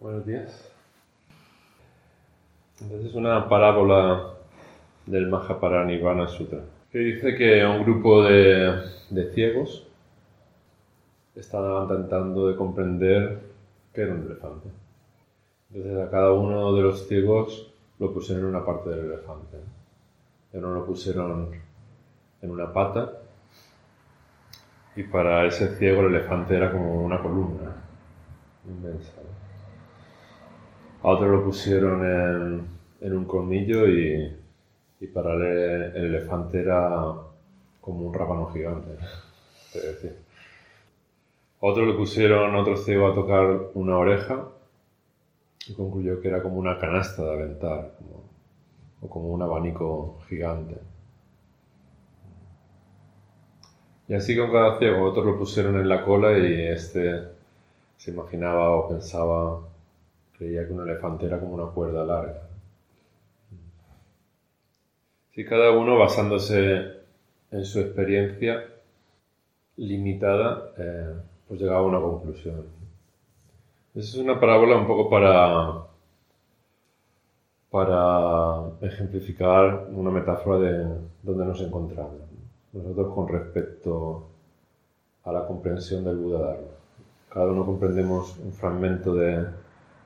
Buenos días. Entonces es una parábola del Mahaparanirvana Sutra que dice que un grupo de, de ciegos estaban tratando de comprender qué era un elefante. Entonces a cada uno de los ciegos lo pusieron en una parte del elefante. uno lo pusieron en una pata y para ese ciego el elefante era como una columna inmensa. A otro lo pusieron en, un colmillo y, para él el elefante era como un rábano gigante. Otro le pusieron otro ciego a tocar una oreja y concluyó que era como una canasta de aventar o como un abanico gigante. Y así con cada ciego, otros lo pusieron en la cola y este se imaginaba o pensaba, creía que un elefante era como una cuerda larga. Si cada uno basándose en su experiencia limitada, eh, pues llegaba a una conclusión. Esa es una parábola un poco para, para ejemplificar una metáfora de dónde nos encontramos nosotros con respecto a la comprensión del Buda Dharma. Cada uno comprendemos un fragmento de,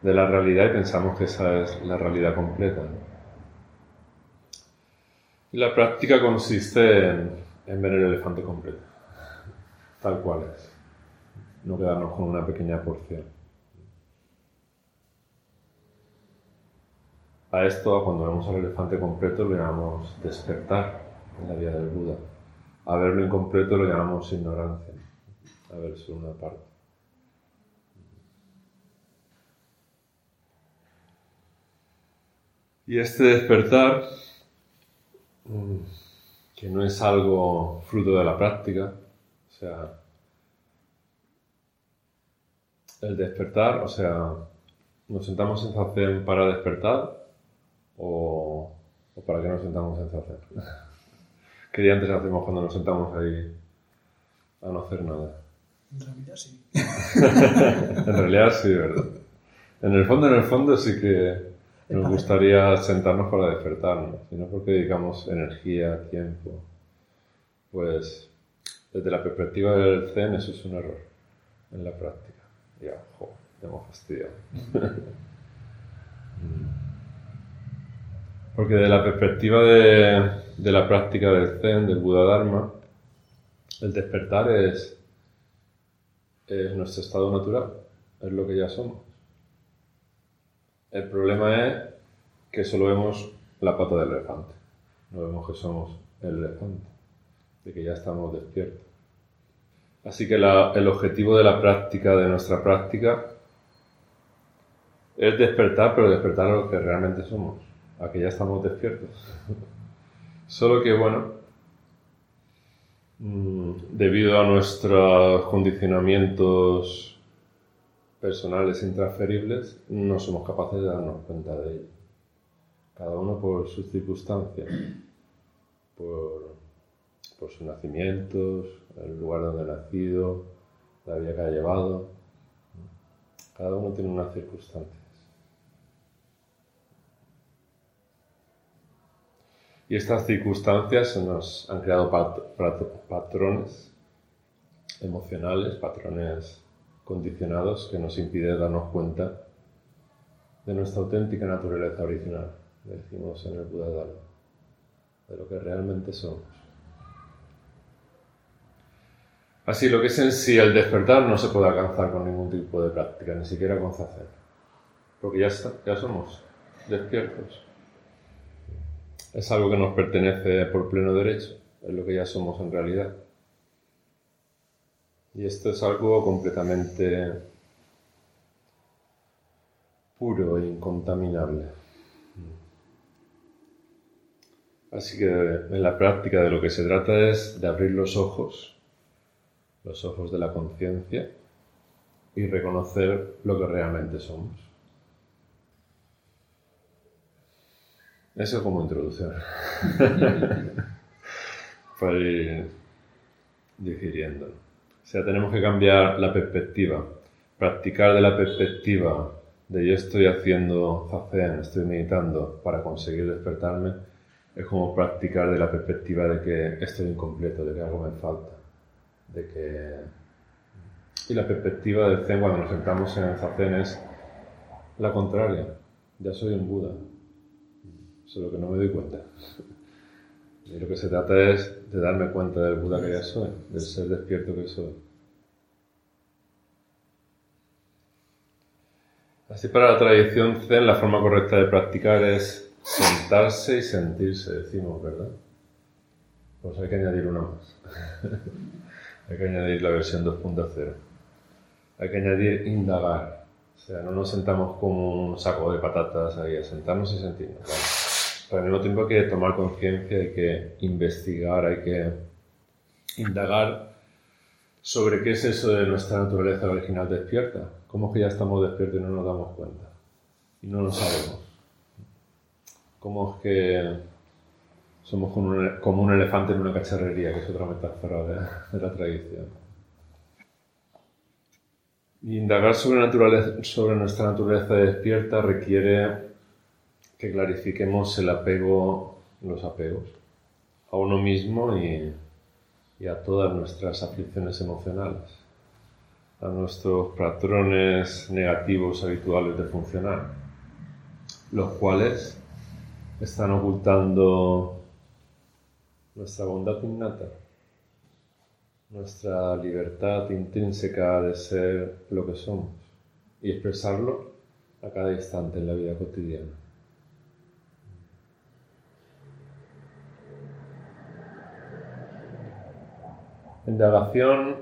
de la realidad y pensamos que esa es la realidad completa. Y la práctica consiste en, ver el elefante completo, tal cual es, no quedarnos con una pequeña porción. A esto, cuando vemos al elefante completo, lo llamamos despertar en la vida del Buda. A verlo incompleto lo llamamos ignorancia, a ver solo una parte. Y este despertar, mm, que no es algo fruto de la práctica, o sea, el despertar, o sea, nos sentamos en zazen para despertar o, o para qué nos sentamos en zazen. ¿Qué antes hacemos cuando nos sentamos ahí a no hacer nada? En realidad sí. en realidad sí, ¿verdad? En el fondo, en el fondo sí que nos gustaría sentarnos para despertarnos, sino porque dedicamos energía, tiempo. Pues desde la perspectiva del Zen eso es un error en la práctica. Ya, jo, ya hemos fastidiado. porque de la perspectiva de, de la práctica del Zen, del Buda Dharma, el despertar es, es nuestro estado natural, es lo que ya somos. El problema es que solo vemos la pata del elefante, no vemos que somos el elefante, de que ya estamos despiertos. Así que el objetivo de la práctica, de nuestra práctica, es despertar, pero despertar a lo que realmente somos, a que ya estamos despiertos. Solo que, bueno, mm, debido a nuestros condicionamientos personales intransferibles, no somos capaces de darnos cuenta de ello. Cada uno por sus circunstancias, por, sus nacimientos, el lugar donde ha nacido, la vida que ha llevado. Cada uno tiene una circunstancia. Y estas circunstancias nos han creado patrones emocionales, patrones condicionados que nos impiden darnos cuenta de nuestra auténtica naturaleza original, decimos en el Buda Dharma, de lo que realmente somos. Así, lo que es en sí el despertar no se puede alcanzar con ningún tipo de práctica, ni siquiera con hacer, porque ya, está, ya somos despiertos es algo que nos pertenece por pleno derecho, es lo que ya somos en realidad. Y esto es algo completamente puro e incontaminable. Así que en la práctica de lo que se trata es de abrir los ojos, los ojos de la conciencia, y reconocer lo que realmente somos. Eso como introducción. Para ir digiriendo. O sea, tenemos que cambiar la perspectiva. Practicar de la perspectiva de yo estoy haciendo zazen, estoy meditando para conseguir despertarme, es como practicar de la perspectiva de que estoy incompleto, de que algo me falta, de que... Y la perspectiva del Zen cuando nos sentamos en zazen es la contraria, ya soy un Buda, solo que no me doy cuenta. Y lo que se trata es de darme cuenta del Buda que ya soy, del ser despierto que soy. Así para la tradición Zen, la forma correcta de practicar es sentarse y sentirse, decimos, ¿verdad? Pues hay que añadir una más. hay que añadir la versión 2.0. Hay que añadir indagar. O sea, no nos sentamos como un saco de patatas ahí, a sentarnos y sentirnos. Pero al mismo tiempo hay que tomar conciencia, hay que investigar, hay que indagar sobre qué es eso de nuestra naturaleza original despierta. ¿Cómo es que ya estamos despiertos y no nos damos cuenta? Y no lo sabemos. ¿Cómo es que somos como un, elefante en una cacharrería, que es otra metáfora de, la tradición? indagar sobre, sobre nuestra naturaleza despierta requiere que clarifiquemos el apego, los apegos, a uno mismo y, y a todas nuestras aflicciones emocionales a nuestros patrones negativos habituales de funcionar, los cuales están ocultando nuestra bondad innata, nuestra libertad intrínseca de ser lo que somos y expresarlo a cada instante en la vida cotidiana. Indagación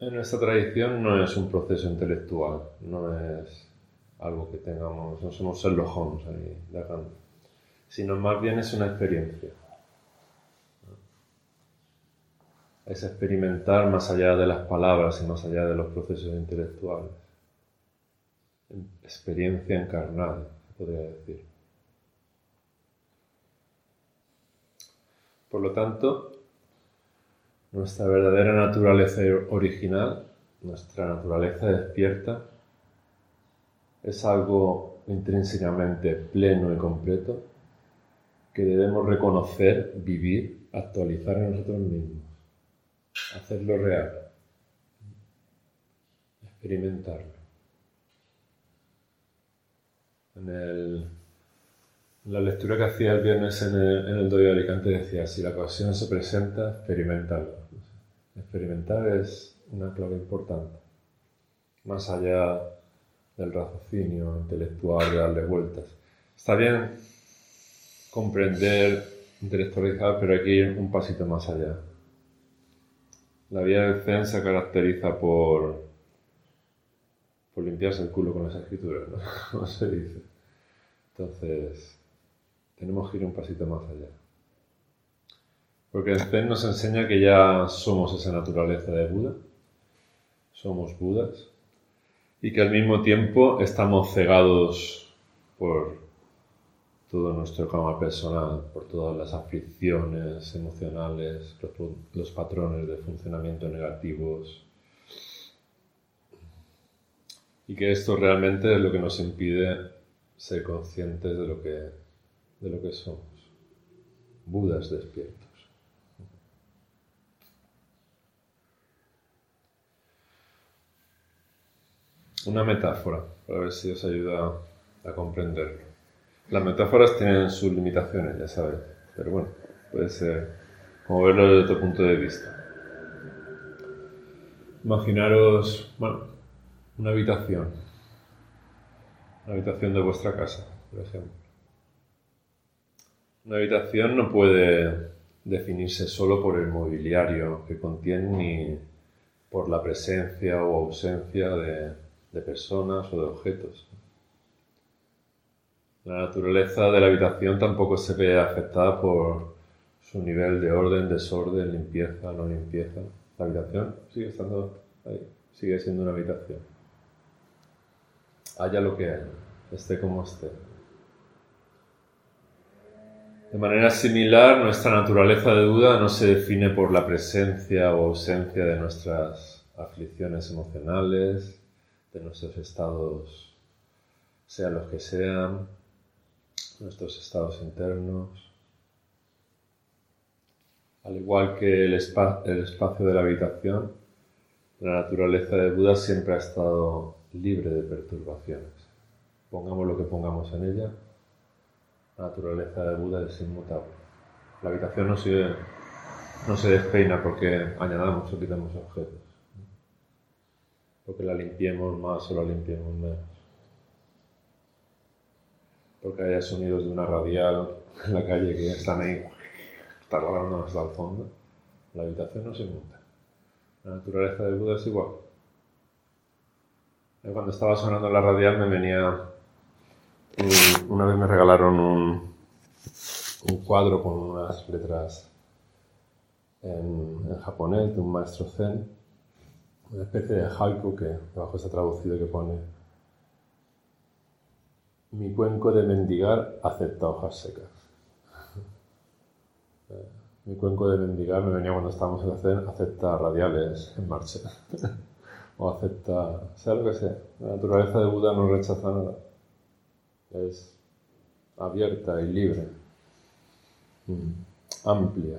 en nuestra tradición no es un proceso intelectual, no es algo que tengamos, no somos Sherlock Holmes ahí sino más bien es una experiencia. Es experimentar más allá de las palabras y más allá de los procesos intelectuales. Experiencia encarnada, podría decir. Por lo tanto, nuestra verdadera naturaleza original, nuestra naturaleza despierta, es algo intrínsecamente pleno y completo que debemos reconocer, vivir, actualizar en nosotros mismos, hacerlo real, experimentarlo. En el la lectura que hacía el viernes en el, en de Alicante decía, si la ocasión se presenta, experimentarlo. Experimentar es una clave importante, más allá del raciocinio intelectual y darle vueltas. Está bien comprender, intelectualizar, pero hay que ir un pasito más allá. La vida del Zen se caracteriza por, por limpiarse el culo con las escrituras, ¿no? Como se dice. Entonces, tenemos que ir un pasito más allá. Porque el Zen nos enseña que ya somos esa naturaleza de Buda, somos Budas, y que al mismo tiempo estamos cegados por todo nuestro karma personal, por todas las aflicciones emocionales, los, patrones de funcionamiento negativos, y que esto realmente es lo que nos impide ser conscientes de lo que de lo que somos, Budas despiertos. Una metáfora, para ver si os ayuda a comprenderlo. Las metáforas tienen sus limitaciones, ya sabéis, pero bueno, puede ser como verlo desde otro punto de vista. Imaginaros, bueno, una habitación, una habitación de vuestra casa, por ejemplo. Una habitación no puede definirse solo por el mobiliario que contiene ni por la presencia o ausencia de, personas o de objetos. La naturaleza de la habitación tampoco se ve afectada por su nivel de orden, desorden, limpieza, no limpieza. La habitación sigue estando ahí, sigue siendo una habitación. Haya lo que haya, esté como esté. De manera similar, nuestra naturaleza de duda no se define por la presencia o ausencia de nuestras aflicciones emocionales, de nuestros estados, sean los que sean, nuestros estados internos. Al igual que el, el espacio de la habitación, la naturaleza de Buda siempre ha estado libre de perturbaciones. Pongamos lo que pongamos en ella, la naturaleza de Buda es inmutable. La habitación no se, no se despeina porque añadamos o quitamos objetos. Porque la limpiemos más o la limpiemos menos. Porque haya sonidos de una radial en la calle que están ahí tardando hasta el fondo. La habitación no se inmuta. La naturaleza de Buda es igual. Cuando estaba sonando la radial me venía... Una vez me regalaron un, un cuadro con unas letras en, en, japonés de un maestro zen, una especie de haiku que debajo está traducido que pone mi cuenco de mendigar acepta hojas secas. Mi cuenco de mendigar me venía cuando estábamos en zen, acepta radiales en marcha. o acepta, sea lo que sea. La naturaleza de Buda no rechaza nada. Es abierta y libre. Mm. Amplia.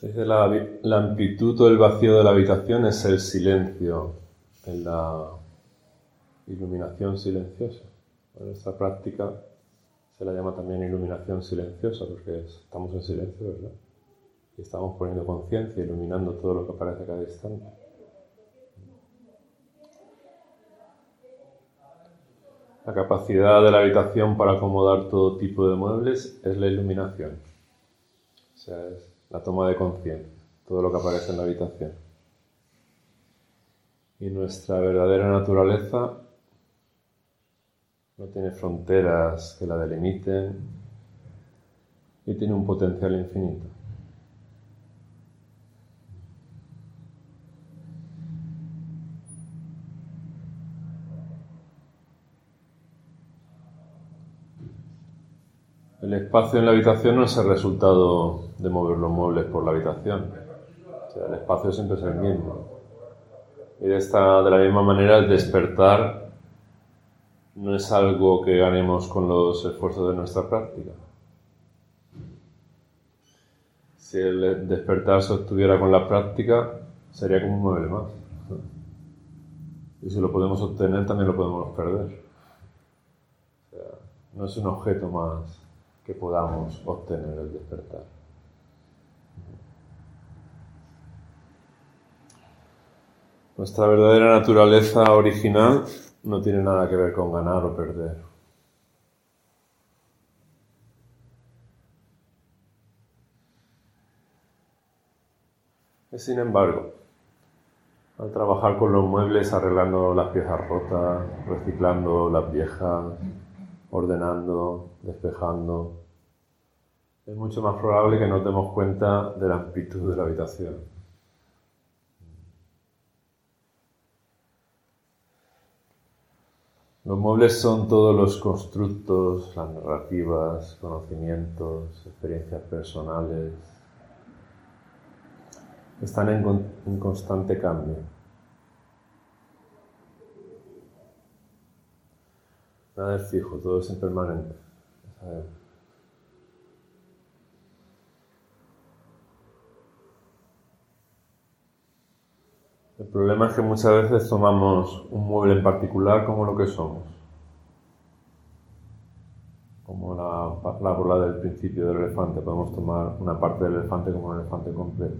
Dice la, la amplitud o el vacío de la habitación es el silencio en la iluminación silenciosa. En esta práctica se la llama también iluminación silenciosa porque estamos en silencio, ¿verdad? Y estamos poniendo conciencia, iluminando todo lo que aparece a cada instante. La capacidad de la habitación para acomodar todo tipo de muebles es la iluminación. O sea, es la toma de conciencia, todo lo que aparece en la habitación. Y nuestra verdadera naturaleza no tiene fronteras que la delimiten y tiene un potencial infinito. El espacio en la habitación no es el resultado de mover los muebles por la habitación. O sea, el espacio siempre es el mismo. Y de, esta, de la misma manera el despertar no es algo que ganemos con los esfuerzos de nuestra práctica. Si el despertar se obtuviera con la práctica, sería como un mueble más. Y si lo podemos obtener, también lo podemos perder. O sea, no es un objeto más que podamos obtener el despertar. Nuestra verdadera naturaleza original no tiene nada que ver con ganar o perder. Sin embargo, al trabajar con los muebles, arreglando las piezas rotas, reciclando las viejas, ordenando, despejando, es mucho más probable que nos demos cuenta de la amplitud de la habitación. Los muebles son todos los constructos, las narrativas, conocimientos, experiencias personales. Están en, constante cambio. Nada es fijo, todo es impermanente. El problema es que muchas veces tomamos un mueble en particular como lo que somos. Como la, la bola del principio del elefante. Podemos tomar una parte del elefante como un elefante completo.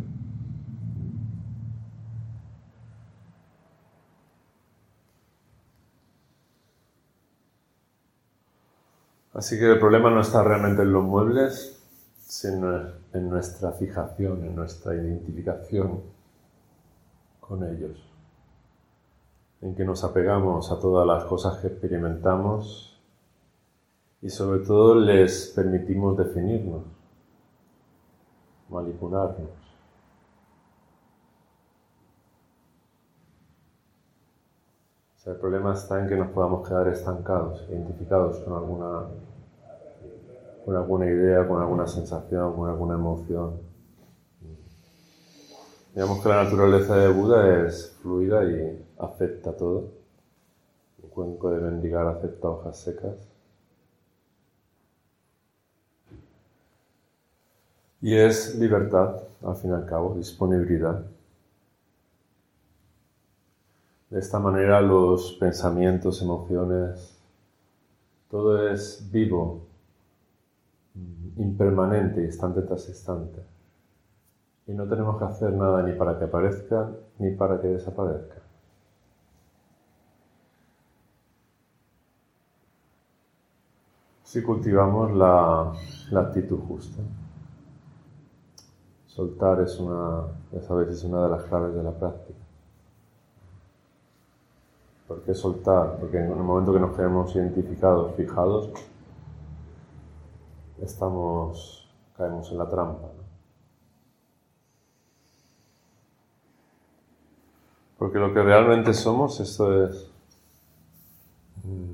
Así que el problema no está realmente en los muebles, sino en nuestra fijación, en nuestra identificación con ellos, en que nos apegamos a todas las cosas que experimentamos y sobre todo les permitimos definirnos, manipularnos. el problema está en que nos podamos quedar estancados, identificados con alguna, con alguna idea, con alguna sensación, con alguna emoción Digamos que la naturaleza de Buda es fluida y acepta todo. Un cuenco de mendigar acepta hojas secas. Y es libertad, al fin y al cabo, disponibilidad. De esta manera los pensamientos, emociones, todo es vivo, impermanente, instante tras instante. Y no tenemos que hacer nada ni para que aparezca ni para que desaparezca. Si cultivamos la, actitud justa. Soltar es una, esa vez es una de las claves de la práctica. ¿Por qué soltar? Porque en el momento que nos quedemos identificados, fijados, estamos, caemos en la trampa. Porque lo que realmente somos, esto es mm,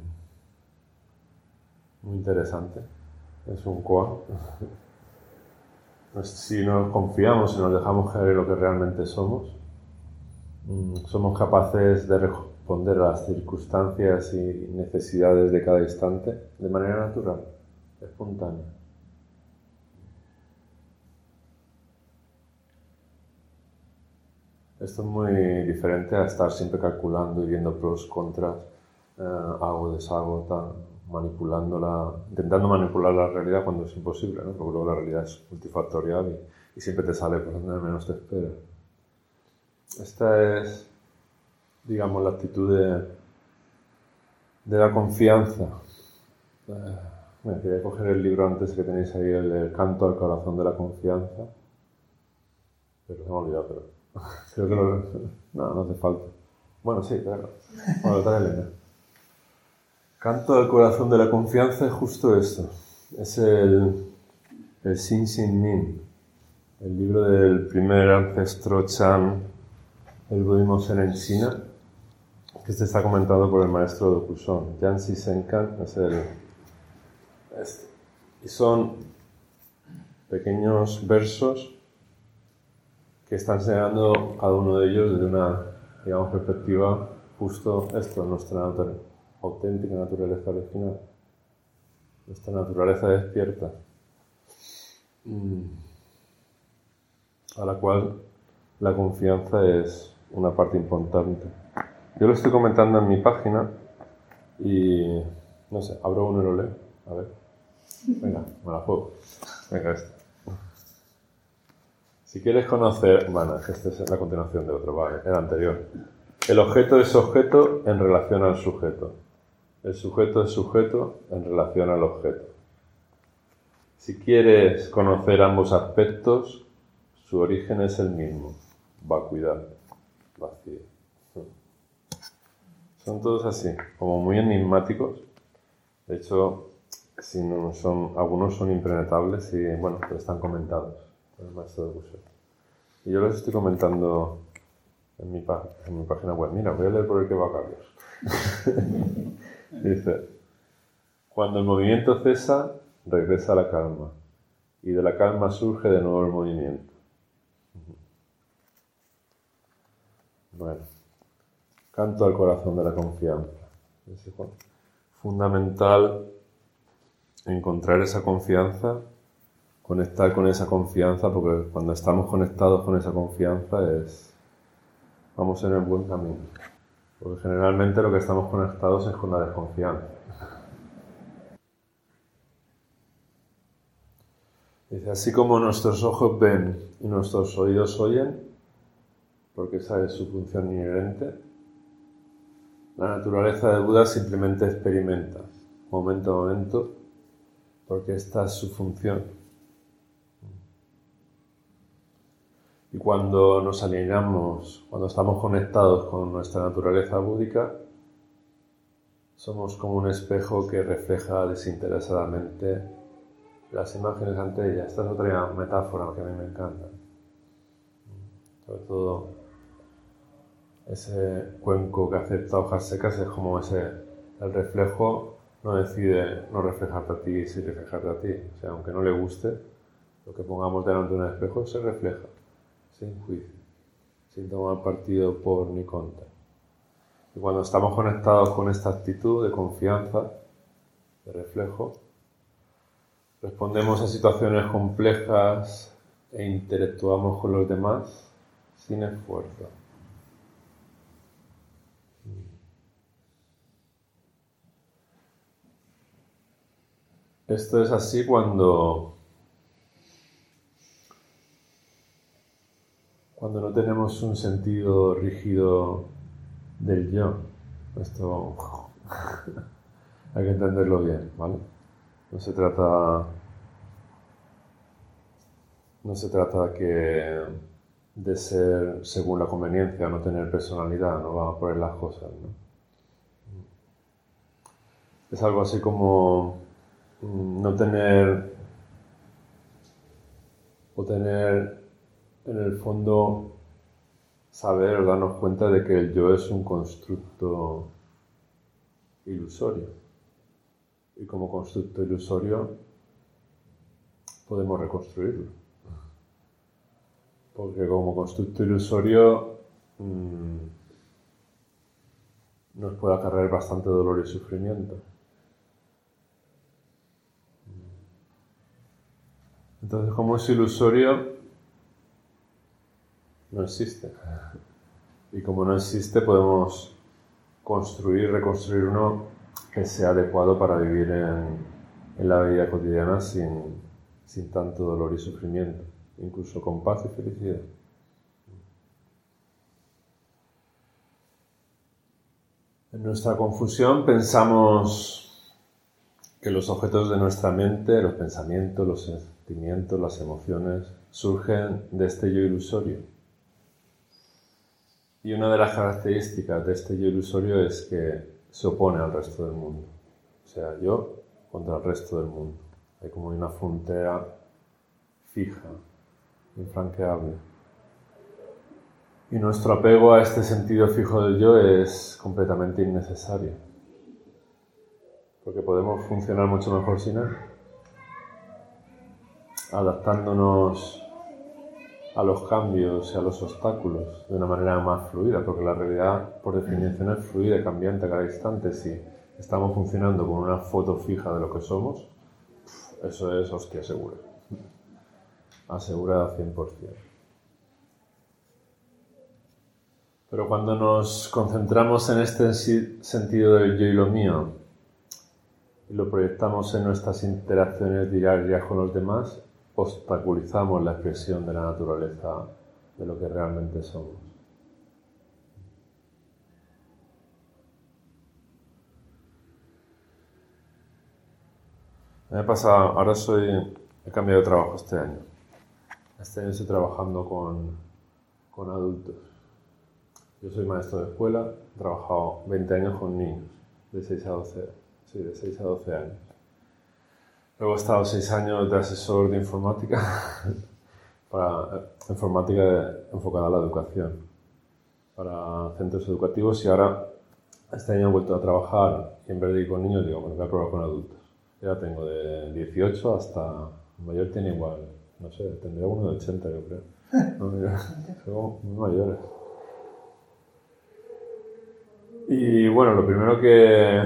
muy interesante. Es un koa. Pues si nos confiamos y nos dejamos caer lo que realmente somos, mm, somos capaces de responder a las circunstancias y necesidades de cada instante de manera natural, espontánea. Esto es muy diferente a estar siempre calculando y viendo pros, contras, eh, hago, deshago, tal, manipulándola, intentando manipular la realidad cuando es imposible, ¿no? porque luego la realidad es multifactorial y, siempre te sale por donde menos te espera. Esta es, digamos, la actitud de, la confianza. Eh, me quería coger el libro antes que tenéis ahí, el, Canto al corazón de la confianza, pero se me ha olvidado, pero Creo que no, no, no hace falta. Bueno, sí, claro. Bueno, trae Elena. Canto al corazón de la confianza es justo esto. Es el, el Sin Sin Min, el libro del primer ancestro Chan, el budismo zen en China, que este está comentado por el maestro Dokushon. Yansi Senkan es el. Este. Y son pequeños versos que están enseñando cada uno de ellos desde una, digamos, perspectiva justo esto, nuestra auténtica naturaleza original, nuestra naturaleza despierta, mm, a la cual la confianza es una parte importante. Yo lo estoy comentando en mi página y, no sé, abro uno y lo leo. A ver. Venga, me la juego. Venga, este. Si quieres conocer, bueno, esta es la continuación de otro, vale, el anterior. El objeto es objeto en relación al sujeto. El sujeto es sujeto en relación al objeto. Si quieres conocer ambos aspectos, su origen es el mismo, vacuidad, vacío. Son todos así, como muy enigmáticos. De hecho, si no son, algunos son impenetrables y, bueno, pero están comentados Y yo les estoy comentando en mi, en mi página web. Mira, voy a leer por el que va Carlos. Dice, cuando el movimiento cesa, regresa la calma. Y de la calma surge de nuevo el movimiento. Bueno, canto al corazón de la confianza. Fundamental encontrar esa confianza conectar con esa confianza, porque cuando estamos conectados con esa confianza es vamos en el buen camino. Porque generalmente lo que estamos conectados es con la desconfianza. Dice, así como nuestros ojos ven y nuestros oídos oyen, porque esa es su función inherente, la naturaleza de Buda simplemente experimenta, momento a momento, porque esta es su función. Y cuando nos alineamos, cuando estamos conectados con nuestra naturaleza búdica, somos como un espejo que refleja desinteresadamente las imágenes ante ella. Esta es otra metáfora que a mí me encanta. Sobre todo ese cuenco que acepta hojas secas es como ese, el reflejo no decide no reflejarte a ti, sí reflejarte a ti. O sea, aunque no le guste, lo que pongamos delante de un espejo se refleja sin juicio. sin tomar partido por ni contra. Y cuando estamos conectados con esta actitud de confianza, de reflejo, respondemos a situaciones complejas e interactuamos con los demás sin esfuerzo. Esto es así cuando, cuando no tenemos un sentido rígido del yo. Esto hay que entenderlo bien, ¿vale? No se trata no se trata que de ser según la conveniencia, no tener personalidad, no vamos a poner las cosas. ¿no? Es algo así como mm, no tener o tener en el fondo saber o darnos cuenta de que el yo es un constructo ilusorio. Y como constructo ilusorio podemos reconstruirlo. Porque como constructo ilusorio mmm, nos puede acarrear bastante dolor y sufrimiento. Entonces, como es ilusorio, no existe. Y como no existe, podemos construir, reconstruir uno que sea adecuado para vivir en, la vida cotidiana sin, sin tanto dolor y sufrimiento incluso con paz y felicidad. En nuestra confusión pensamos que los objetos de nuestra mente, los pensamientos, los sentimientos, las emociones, surgen de este yo ilusorio. Y una de las características de este yo ilusorio es que se opone al resto del mundo. O sea, yo contra el resto del mundo. Hay como una frontera fija infranqueable. Y nuestro apego a este sentido fijo del yo es completamente innecesario, porque podemos funcionar mucho mejor sin él, adaptándonos a los cambios y a los obstáculos de una manera más fluida, porque la realidad por definición es fluida y cambiante a cada instante. Si estamos funcionando con una foto fija de lo que somos, eso es hostia segura asegurada 100%. Pero cuando nos concentramos en este sentido del yo y lo mío y lo proyectamos en nuestras interacciones diarias con los demás, obstaculizamos la expresión de la naturaleza de lo que realmente somos. Me ha pasado, ahora soy, he cambiado de trabajo este año. Este año estoy trabajando con, con adultos. Yo soy maestro de escuela, he trabajado 20 años con niños, de 6 a 12, sí, de 6 a 12 años. Luego he estado 6 años de asesor de informática, para eh, informática enfocada a la educación, para centros educativos y ahora este año he vuelto a trabajar y en vez de ir con niños digo, bueno, voy a probar con adultos. Ya tengo de 18 hasta, mayor tiene igual no sé, tendría uno de 80 yo creo. No, mira, son muy mayores. Y bueno, lo primero que,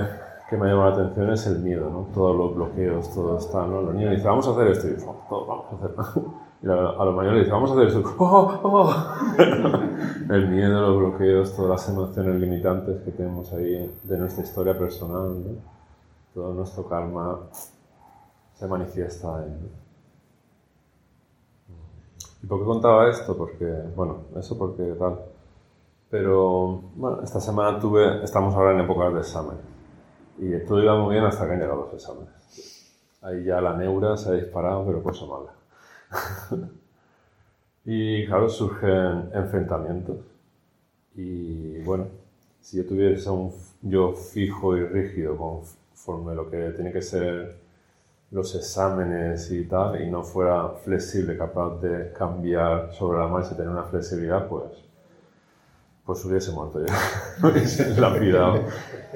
que me ha llamado la atención es el miedo, ¿no? Todos los bloqueos, todo está, ¿no? Los niños dicen, vamos a hacer esto, y yo, todos vamos a hacer. Y a los mayores dicen, vamos a hacer esto. ¡Oh, oh! el miedo, los bloqueos, todas las emociones limitantes que tenemos ahí de nuestra historia personal, ¿no? Todo nuestro karma se manifiesta ahí. ¿Y por qué contaba esto? Porque, bueno, eso porque tal. Pero, bueno, esta semana tuve, estamos ahora en épocas de examen. Y todo iba muy bien hasta que han llegado los exámenes. Ahí ya la neura se ha disparado, pero cosa mala. y claro, surgen enfrentamientos. Y bueno, si yo tuviese un yo fijo y rígido conforme lo que tiene que ser los exámenes y tal, y no fuera flexible, capaz de cambiar sobre la marcha y tener una flexibilidad, pues, pues hubiese muerto ya, hubiese lapidado,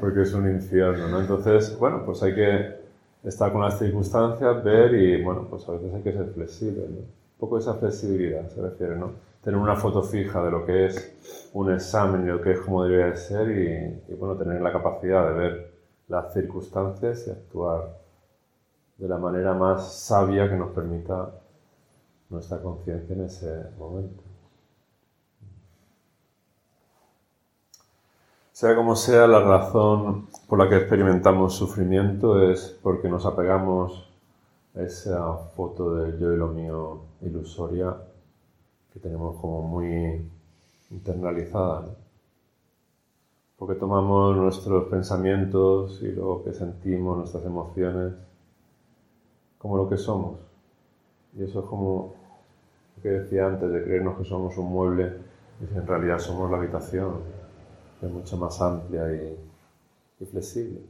porque es un infierno, ¿no? Entonces, bueno, pues hay que estar con las circunstancias, ver y, bueno, pues a veces hay que ser flexible, ¿no? Un poco esa flexibilidad se refiere, ¿no? tener una foto fija de lo que es un examen y lo que es como debería de ser y, bueno, tener la capacidad de ver las circunstancias y actuar de la manera más sabia que nos permita nuestra conciencia en ese momento. Sea como sea, la razón por la que experimentamos sufrimiento es porque nos apegamos a esa foto del yo y lo mío ilusoria que tenemos como muy internalizada. Porque tomamos nuestros pensamientos y lo que sentimos, nuestras emociones, como lo que somos. Y eso es como lo que decía antes de creernos que somos un mueble y en realidad somos la habitación, es mucho más amplia y, flexible.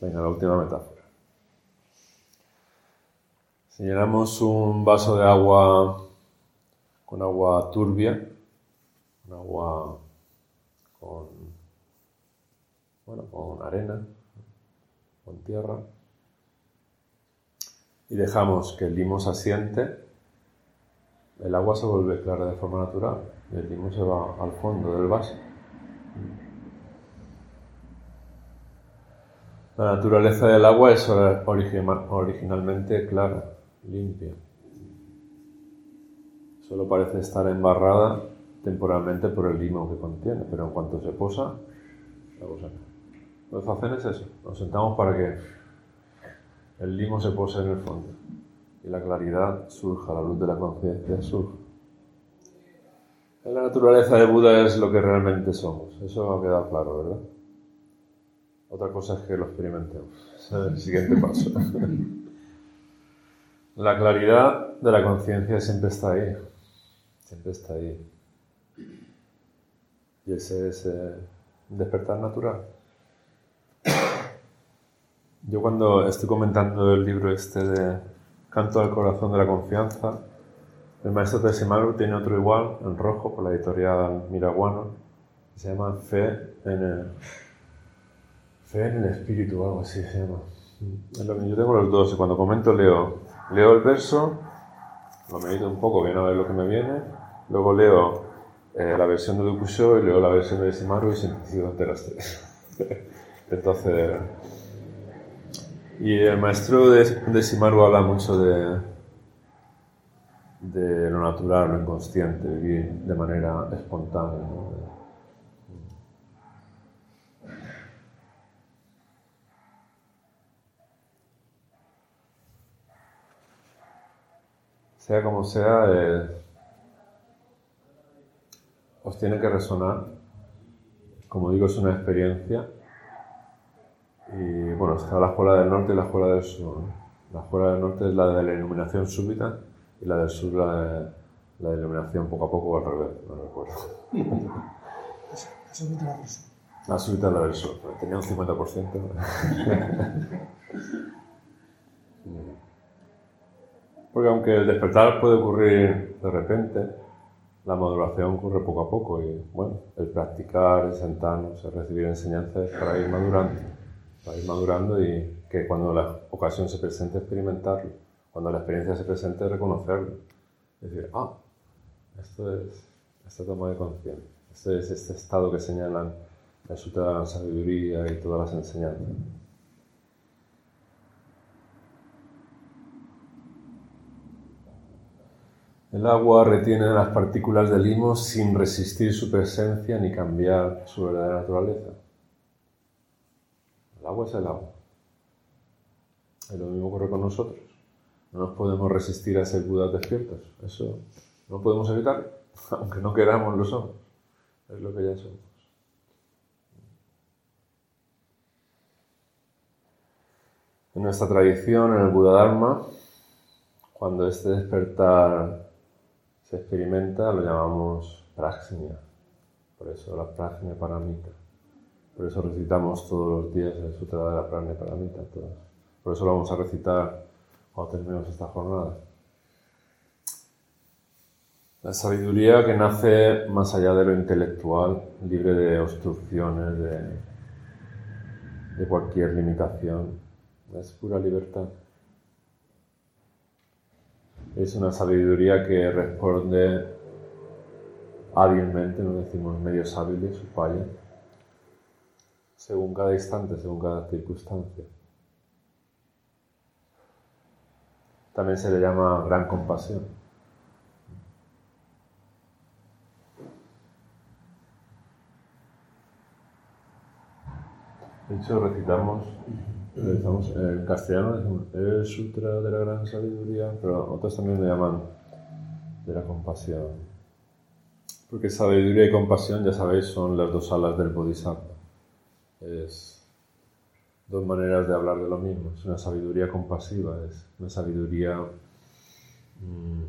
Venga, la última metáfora. Si llenamos un vaso de agua con agua turbia, con agua con, bueno, con arena, con tierra, y dejamos que el limo se asiente, el agua se vuelve clara de forma natural y el limo se va al fondo del vaso. La naturaleza del agua es originalmente clara limpia. Solo parece estar embarrada temporalmente por el limo que contiene, pero en cuanto se posa, la cosa Lo que hacen es eso, nos sentamos para que el limo se pose en el fondo y la claridad surja, la luz de la conciencia surja. En la naturaleza de Buda es lo que realmente somos, eso ha quedado claro, ¿verdad? Otra cosa es que lo experimentemos, el siguiente paso. La claridad de la conciencia siempre está ahí, siempre está ahí. Y ese es eh, despertar natural. Yo cuando estoy comentando el libro este de Canto al corazón de la confianza, el maestro Tessimaru tiene otro igual, en rojo, por la editorial Miraguano, que se llama Fe en el, Fe en el Espíritu, algo así se llama. Yo tengo los dos y cuando comento leo Leo el verso, lo medito un poco, viene a ver lo que me viene, luego leo eh, la versión de Dukusho y leo la versión de Simaru y sintetizo entre las tres. Entonces, y el maestro de, de Simaru habla mucho de, de lo natural, lo inconsciente, vivir de manera espontánea. sea como sea, eh, os tiene que resonar. Como digo, es una experiencia. Y bueno, está la escuela del norte y la escuela del sur. La escuela del norte es la de la iluminación súbita y la del sur la de la iluminación poco a poco al revés, no recuerdo. La súbita es la del sur, tenía un 50%. Porque aunque el despertar puede ocurrir de repente, la maduración ocurre poco a poco y bueno, el practicar, el sentarnos, el recibir enseñanzas para ir madurando, para ir madurando y que cuando la ocasión se presente experimentarlo, cuando la experiencia se presente reconocerlo, decir, ah, esto es esta toma de conciencia, este es este estado que señalan el Sutra de la Sabiduría y todas las enseñanzas. El agua retiene las partículas de limo sin resistir su presencia ni cambiar su verdadera naturaleza. El agua es el agua. Es lo mismo ocurre con nosotros. No nos podemos resistir a ser Budas despiertos. Eso no podemos evitar, aunque no queramos lo somos. Es lo que ya somos. En nuestra tradición, en el Buda Dharma, cuando este despertar se experimenta, lo llamamos praxnia. Por eso la praxnia paramita. Por eso recitamos todos los días el Sutra de la Prajna Paramita. Por eso lo vamos a recitar cuando terminemos esta jornada. La sabiduría que nace más allá de lo intelectual, libre de obstrucciones, de, de cualquier limitación, es pura libertad. es una sabiduría que responde hábilmente, no decimos medios hábiles, falla, según cada instante, según cada circunstancia. También se le llama gran compasión. De hecho, recitamos, recitamos en castellano el Sutra de la Gran Sabiduría, pero otros también le llaman de la compasión. Porque sabiduría y compasión, ya sabéis, son las dos alas del Bodhisattva. Es dos maneras de hablar de lo mismo. Es una sabiduría compasiva, es una sabiduría mm,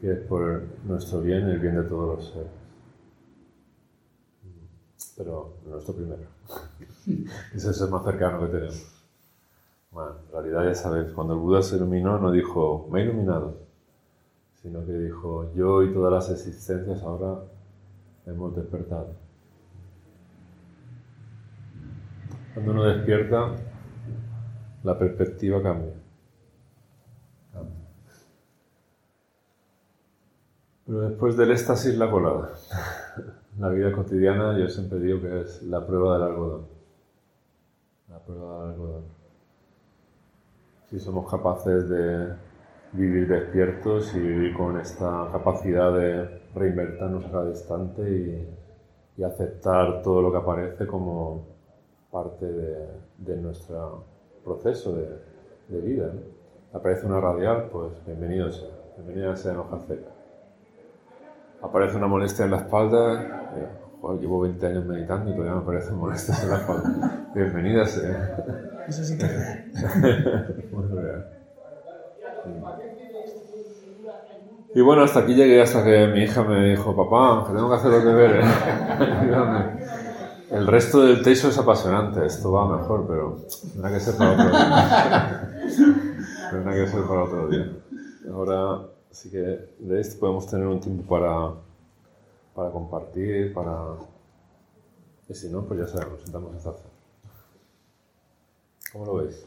que es por nuestro bien y el bien de todos los seres. Pero nuestro primero. Ese es el más cercano que tenemos. Bueno, en realidad ya sabéis, cuando el Buda se iluminó no dijo, me he iluminado, sino que dijo, yo y todas las existencias ahora hemos despertado. Cuando uno despierta, la perspectiva cambia. Pero después del éxtasis, la colada. La vida cotidiana yo siempre digo que es la prueba del algodón. La prueba del algodón. Si somos capaces de vivir despiertos y vivir con esta capacidad de reinvertirnos a cada instante y, aceptar todo lo que aparece como parte de, nuestro proceso de, vida. Aparece una radial, pues bienvenido sea, bienvenida sea en hoja seca. Aparece una molestia en la espalda, eh, llevo 20 años meditando y todavía me aparecen molestias en la espalda. Bienvenida sea. Eso sí que Muy real. Y bueno, hasta aquí llegué, hasta que mi hija me dijo, papá, que tengo que hacer los deberes. El resto del texto es apasionante, esto va mejor, pero tendrá que ser para otro día. tendrá que ser para otro día. Ahora sí que de esto podemos tener un tiempo para, para compartir, para... Y si no, pues ya sabemos, sentamos a hacer. ¿Cómo lo veis?